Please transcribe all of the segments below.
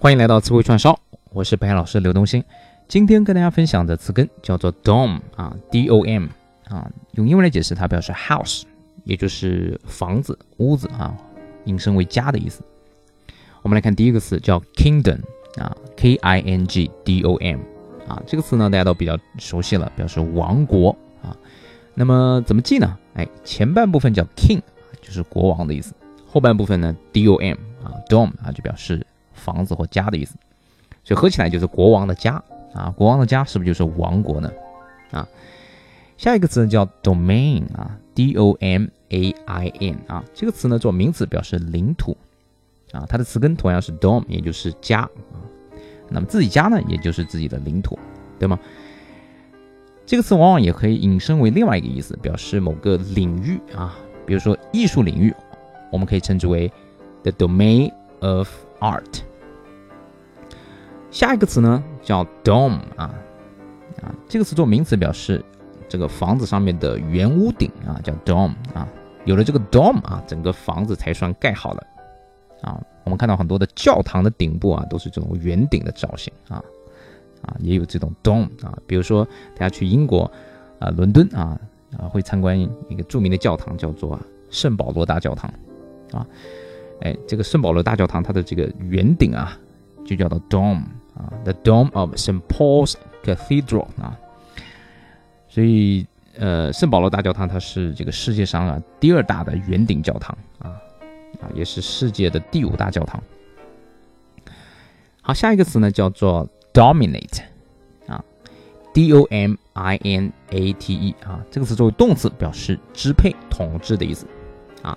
欢迎来到词汇串烧，我是北海老师刘东兴。今天跟大家分享的词根叫做 dom 啊，d o m 啊，用英文来解释，它表示 house，也就是房子、屋子啊，引申为家的意思。我们来看第一个词叫 kingdom 啊，k i n g d o m 啊，这个词呢大家都比较熟悉了，表示王国啊。那么怎么记呢？哎，前半部分叫 king，就是国王的意思；后半部分呢 d o m 啊，dom 啊就表示房子或家的意思。所以合起来就是国王的家啊，国王的家是不是就是王国呢？啊，下一个词叫 domain 啊，d o m a i n 啊，这个词呢做名词表示领土。啊，它的词根同样是 dom，也就是家啊。那么自己家呢，也就是自己的领土，对吗？这个词往往也可以引申为另外一个意思，表示某个领域啊。比如说艺术领域，我们可以称之为 the domain of art。下一个词呢叫 dome 啊啊，这个词做名词表示这个房子上面的圆屋顶啊，叫 dome 啊。有了这个 dome 啊，整个房子才算盖好了。啊，我们看到很多的教堂的顶部啊，都是这种圆顶的造型啊，啊，也有这种 dome 啊。比如说，大家去英国啊，伦敦啊，啊，会参观一个著名的教堂，叫做圣保罗大教堂啊。哎，这个圣保罗大教堂它的这个圆顶啊，就叫做 dome 啊，the dome of St. Paul's Cathedral 啊。所以，呃，圣保罗大教堂它是这个世界上啊第二大的圆顶教堂啊。啊，也是世界的第五大教堂。好，下一个词呢叫做 dominate，啊，d o m i n a t e 啊，这个词作为动词表示支配、统治的意思。啊，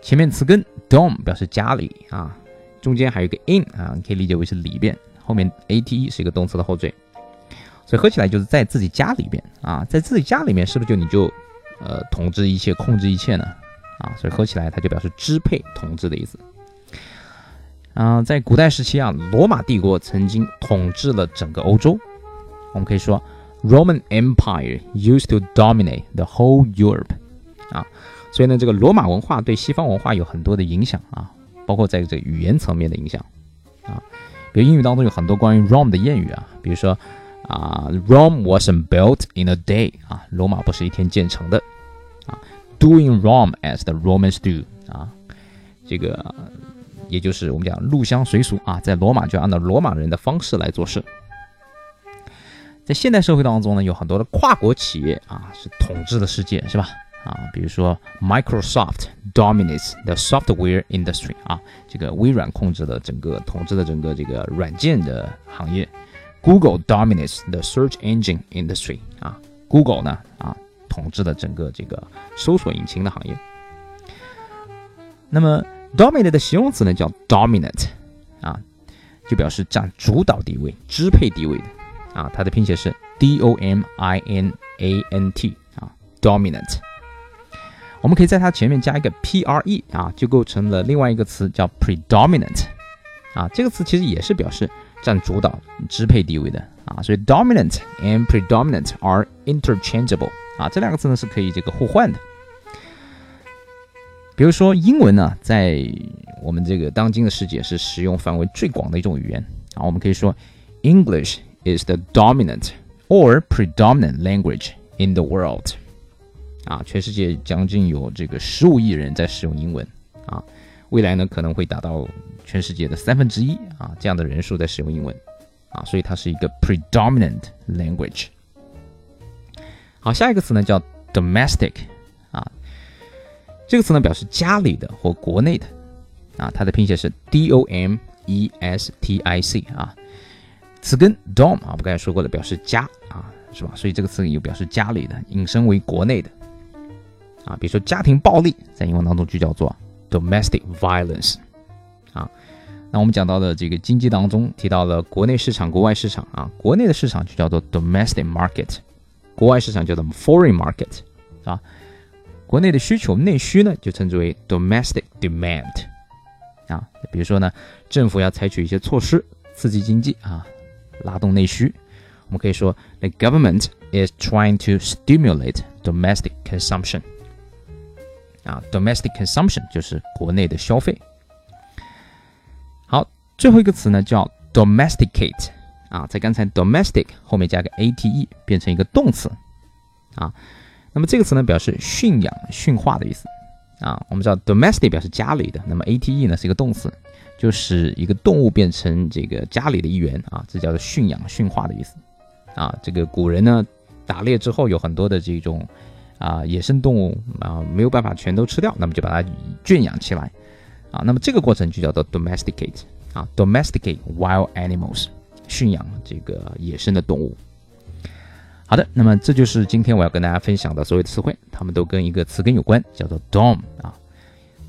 前面词根 dom 表示家里啊，中间还有一个 in 啊，可以理解为是里边，后面 a t e 是一个动词的后缀，所以合起来就是在自己家里边啊，在自己家里面是不是就你就呃统治一切、控制一切呢？啊，所以合起来它就表示支配、统治的意思。啊，在古代时期啊，罗马帝国曾经统治了整个欧洲。我们可以说，Roman Empire used to dominate the whole Europe。啊，所以呢，这个罗马文化对西方文化有很多的影响啊，包括在这语言层面的影响。啊，比如英语当中有很多关于 Rome 的谚语啊，比如说啊，Rome wasn't built in a day。啊，罗马不是一天建成的。啊。Doing Rome as the Romans do 啊，这个也就是我们讲入乡随俗啊，在罗马就按照罗马人的方式来做事。在现代社会当中呢，有很多的跨国企业啊，是统治的世界，是吧？啊，比如说 Microsoft dominates the software industry 啊，这个微软控制了整个统治的整个这个软件的行业。Google dominates the search engine industry 啊，Google 呢啊。统治的整个这个搜索引擎的行业。那么，dominate 的形容词呢叫 dominant，啊，就表示占主导地位、支配地位的，啊，它的拼写是 d o m i n a n t，啊，dominant。我们可以在它前面加一个 p r e，啊，就构成了另外一个词叫 predominant，啊，这个词其实也是表示占主导、支配地位的，啊，所以 dominant and predominant are interchangeable。啊，这两个字呢是可以这个互换的。比如说，英文呢，在我们这个当今的世界是使用范围最广的一种语言啊。我们可以说，English is the dominant or predominant language in the world。啊，全世界将近有这个十五亿人在使用英文啊，未来呢可能会达到全世界的三分之一啊这样的人数在使用英文啊，所以它是一个 predominant language。好，下一个词呢叫 domestic，啊，这个词呢表示家里的或国内的，啊，它的拼写是 d o m e s t i c 啊，词根 dom 啊，我们刚才说过的表示家啊，是吧？所以这个词又表示家里的，引申为国内的，啊，比如说家庭暴力，在英文当中就叫做 domestic violence，啊，那我们讲到的这个经济当中提到了国内市场、国外市场啊，国内的市场就叫做 domestic market。国外市场叫做 foreign market，啊，国内的需求内需呢就称之为 domestic demand，啊，比如说呢，政府要采取一些措施刺激经济啊，拉动内需，我们可以说 the government is trying to stimulate domestic consumption，啊，domestic consumption 就是国内的消费。好，最后一个词呢叫 domesticate 啊，在刚才 domestic 后面加个 ate 变成一个动词啊。那么这个词呢表示驯养、驯化的意思啊。我们知道 domestic 表示家里的，那么 ate 呢是一个动词，就是一个动物变成这个家里的一员啊，这叫做驯养、驯化的意思啊。这个古人呢打猎之后有很多的这种啊野生动物啊没有办法全都吃掉，那么就把它圈养起来啊。那么这个过程就叫做 domesticate 啊，domesticate wild animals，驯养这个野生的动物。好的，那么这就是今天我要跟大家分享的所有词汇，它们都跟一个词根有关，叫做 dom，啊，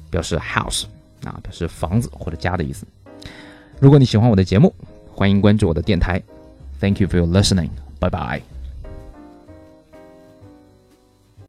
表示 house 啊，表示房子或者家的意思。如果你喜欢我的节目，欢迎关注我的电台。Thank you for your listening. Bye bye.